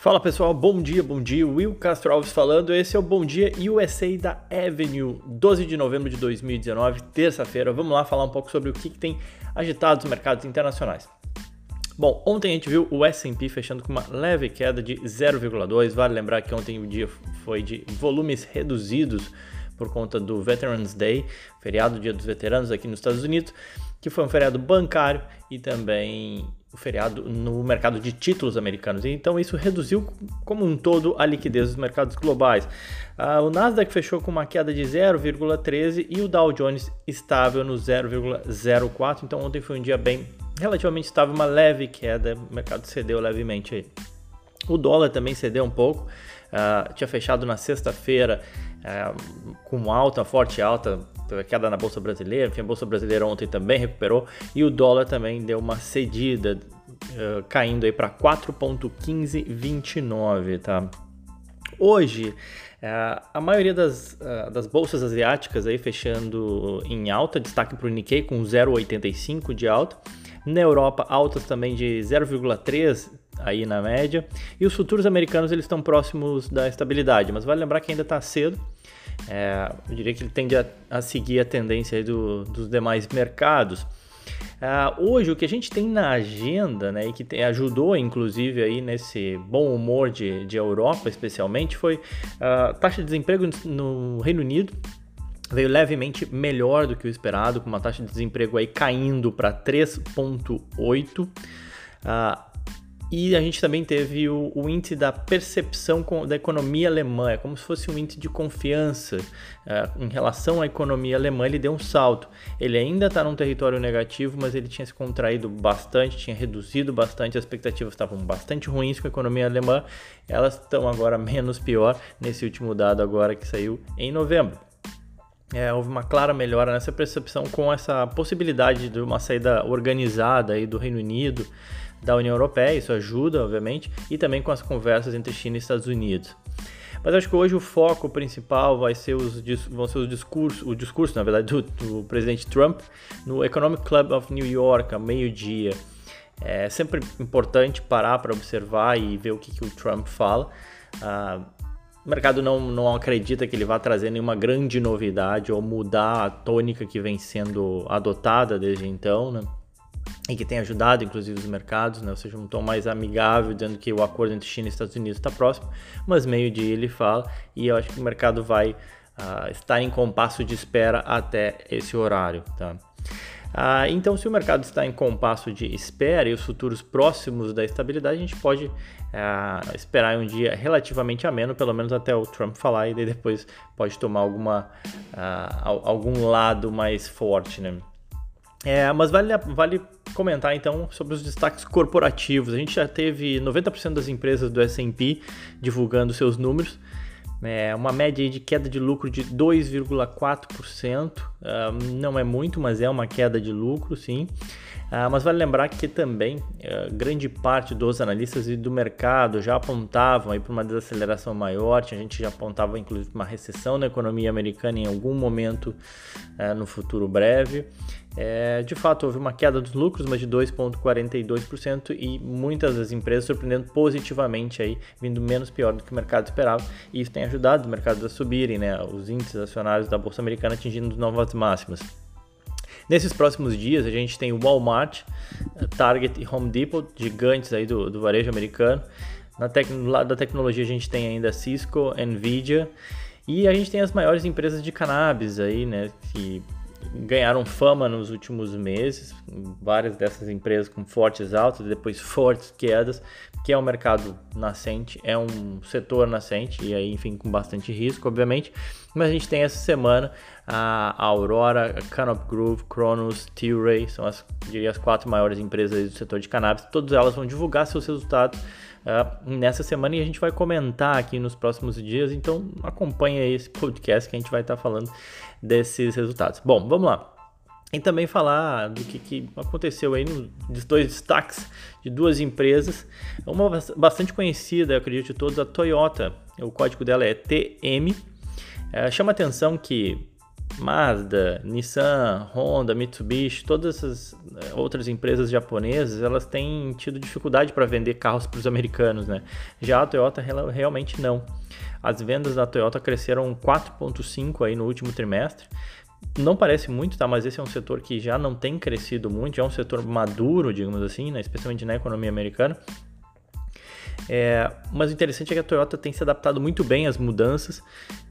Fala pessoal, bom dia, bom dia. Will Castro Alves falando. Esse é o Bom Dia USA da Avenue, 12 de novembro de 2019, terça-feira. Vamos lá falar um pouco sobre o que, que tem agitado os mercados internacionais. Bom, ontem a gente viu o S&P fechando com uma leve queda de 0,2. Vale lembrar que ontem o dia foi de volumes reduzidos por conta do Veterans Day, feriado Dia dos Veteranos aqui nos Estados Unidos, que foi um feriado bancário e também o feriado no mercado de títulos americanos. Então isso reduziu como um todo a liquidez dos mercados globais. Ah, o Nasdaq fechou com uma queda de 0,13 e o Dow Jones estável no 0,04. Então ontem foi um dia bem relativamente estável, uma leve queda, o mercado cedeu levemente aí. O dólar também cedeu um pouco, uh, tinha fechado na sexta-feira uh, com alta, forte alta, queda na Bolsa Brasileira, enfim, a Bolsa Brasileira ontem também recuperou e o dólar também deu uma cedida, uh, caindo aí para 4,1529, tá? Hoje, a maioria das, das bolsas asiáticas aí fechando em alta, destaque para o Nikkei com 0,85 de alta, na Europa, altas também de 0,3 aí na média. E os futuros americanos eles estão próximos da estabilidade, mas vale lembrar que ainda está cedo. É, eu diria que ele tende a, a seguir a tendência do, dos demais mercados. Uh, hoje o que a gente tem na agenda, né, e que te, ajudou inclusive aí nesse bom humor de, de Europa especialmente, foi a uh, taxa de desemprego no Reino Unido, veio levemente melhor do que o esperado, com uma taxa de desemprego aí caindo para 3,8. Uh, e a gente também teve o, o índice da percepção com, da economia alemã, é como se fosse um índice de confiança uh, em relação à economia alemã. Ele deu um salto. Ele ainda está num território negativo, mas ele tinha se contraído bastante, tinha reduzido bastante, as expectativas estavam bastante ruins com a economia alemã. Elas estão agora menos pior nesse último dado agora que saiu em novembro é, houve uma clara melhora nessa percepção com essa possibilidade de uma saída organizada aí do Reino Unido, da União Europeia, isso ajuda, obviamente, e também com as conversas entre China e Estados Unidos. Mas acho que hoje o foco principal vai ser os, vão ser os discursos, o discurso, na verdade, do, do presidente Trump no Economic Club of New York, ao meio-dia. É sempre importante parar para observar e ver o que, que o Trump fala. Uh, o mercado não, não acredita que ele vá trazer nenhuma grande novidade ou mudar a tônica que vem sendo adotada desde então, né? E que tem ajudado, inclusive, os mercados, né? Ou seja, um tom mais amigável, dizendo que o acordo entre China e Estados Unidos está próximo, mas meio-dia ele fala, e eu acho que o mercado vai uh, estar em compasso de espera até esse horário, tá? Ah, então, se o mercado está em compasso de espera e os futuros próximos da estabilidade, a gente pode ah, esperar um dia relativamente ameno, pelo menos até o Trump falar, e depois pode tomar alguma, ah, algum lado mais forte. Né? É, mas vale, vale comentar então sobre os destaques corporativos. A gente já teve 90% das empresas do SP divulgando seus números. É uma média de queda de lucro de 2,4%. Uh, não é muito, mas é uma queda de lucro, sim. Uh, mas vale lembrar que também uh, grande parte dos analistas e do mercado já apontavam para uma desaceleração maior. A gente já apontava inclusive uma recessão na economia americana em algum momento uh, no futuro breve. É, de fato, houve uma queda dos lucros, mas de 2,42% e muitas das empresas surpreendendo positivamente aí, vindo menos pior do que o mercado esperava. E isso tem ajudado os mercados a subirem, né? Os índices acionários da Bolsa Americana atingindo novas máximas. Nesses próximos dias, a gente tem Walmart, Target e Home Depot, gigantes aí do, do varejo americano. Na tec, no lado da tecnologia, a gente tem ainda Cisco, Nvidia e a gente tem as maiores empresas de cannabis aí, né? Que ganharam fama nos últimos meses, várias dessas empresas com fortes altas depois fortes quedas, que é um mercado nascente, é um setor nascente e aí, enfim, com bastante risco, obviamente. Mas a gente tem essa semana a Aurora, a Canop Groove, Cronos, Tilray, são as, diria, as quatro maiores empresas do setor de cannabis. Todas elas vão divulgar seus resultados uh, nessa semana e a gente vai comentar aqui nos próximos dias. Então acompanha esse podcast que a gente vai estar tá falando desses resultados. Bom, vamos lá. E também falar do que, que aconteceu aí nos dois destaques de duas empresas. Uma bastante conhecida, eu acredito de todos, a Toyota. O código dela é TM. É, chama atenção que Mazda, Nissan, Honda, Mitsubishi, todas essas eh, outras empresas japonesas, elas têm tido dificuldade para vender carros para os americanos, né? Já a Toyota realmente não. As vendas da Toyota cresceram 4.5 aí no último trimestre. Não parece muito, tá? Mas esse é um setor que já não tem crescido muito, já é um setor maduro, digamos assim, né? especialmente na economia americana. É, mas o interessante é que a Toyota tem se adaptado muito bem às mudanças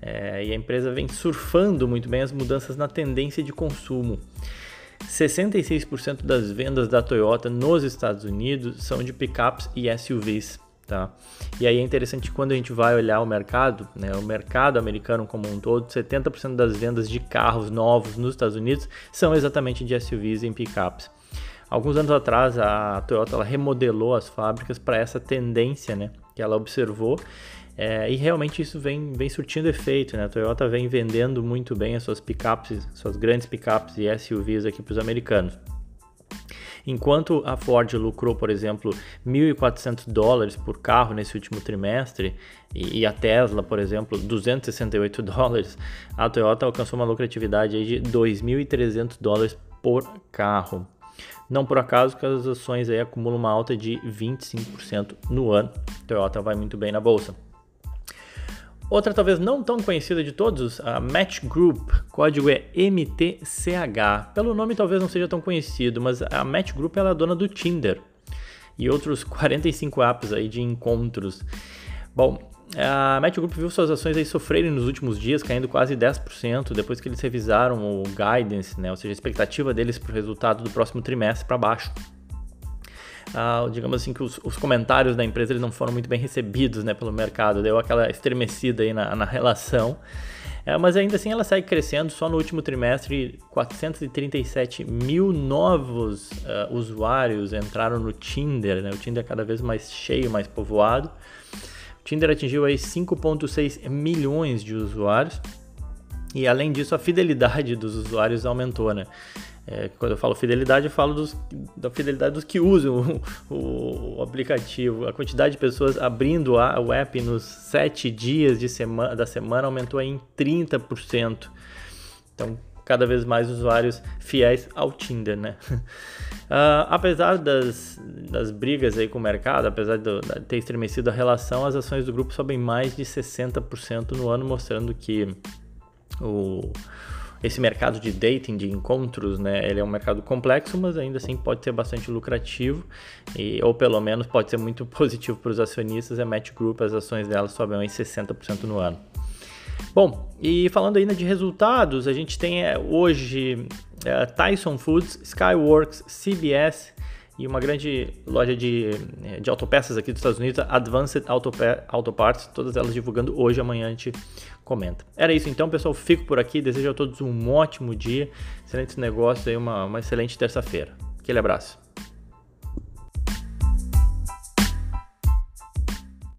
é, e a empresa vem surfando muito bem as mudanças na tendência de consumo. 66% das vendas da Toyota nos Estados Unidos são de pickups e SUVs. Tá? E aí é interessante quando a gente vai olhar o mercado, né, o mercado americano como um todo, 70% das vendas de carros novos nos Estados Unidos são exatamente de SUVs e pickups. Alguns anos atrás, a Toyota remodelou as fábricas para essa tendência né, que ela observou. É, e realmente isso vem, vem surtindo efeito, né? A Toyota vem vendendo muito bem as suas picapes, suas grandes picapes e SUVs aqui para os americanos. Enquanto a Ford lucrou, por exemplo, 1.400 dólares por carro nesse último trimestre e, a Tesla, por exemplo, 268 dólares, a Toyota alcançou uma lucratividade de 2.300 dólares por carro. Não por acaso que as ações aí acumulam uma alta de 25% no ano. Toyota vai muito bem na bolsa. Outra talvez não tão conhecida de todos, a Match Group, código é MTCH. Pelo nome talvez não seja tão conhecido, mas a Match Group é a dona do Tinder e outros 45 apps aí de encontros. Bom, a Match Group viu suas ações aí sofrerem nos últimos dias, caindo quase 10%, depois que eles revisaram o guidance, né, ou seja, a expectativa deles para o resultado do próximo trimestre para baixo. Ah, digamos assim que os, os, comentários da empresa eles não foram muito bem recebidos né, pelo mercado, deu aquela estremecida aí na, na relação. É, mas ainda assim ela segue crescendo, só no último trimestre 437 mil novos uh, usuários entraram no Tinder, né? o Tinder é cada vez mais cheio, mais povoado. Tinder atingiu aí 5,6 milhões de usuários. E além disso, a fidelidade dos usuários aumentou, né? É, quando eu falo fidelidade, eu falo dos, da fidelidade dos que usam o, o, aplicativo. A quantidade de pessoas abrindo a, o app nos 7 dias de semana, da semana aumentou em 30%. Então, cada vez mais usuários fiéis ao Tinder, né? Uh, apesar das, das brigas aí com o mercado, apesar de, ter estremecido a relação, as ações do grupo sobem mais de 60% no ano, mostrando que o, esse mercado de dating, de encontros, né, ele é um mercado complexo, mas ainda assim pode ser bastante lucrativo, e, ou pelo menos pode ser muito positivo para os acionistas. A Match Group, as ações dela sobem em 60% no ano. Bom, e falando ainda de resultados, a gente tem é, hoje é, Tyson Foods, Skyworks, CBS e uma grande loja de, é, de autopeças aqui dos Estados Unidos, Advanced Auto, Auto Parts, todas elas divulgando hoje, amanhã a gente comenta. Era isso então, pessoal, fico por aqui, desejo a todos um ótimo dia, excelentes negócios e uma, uma excelente terça-feira. Aquele abraço.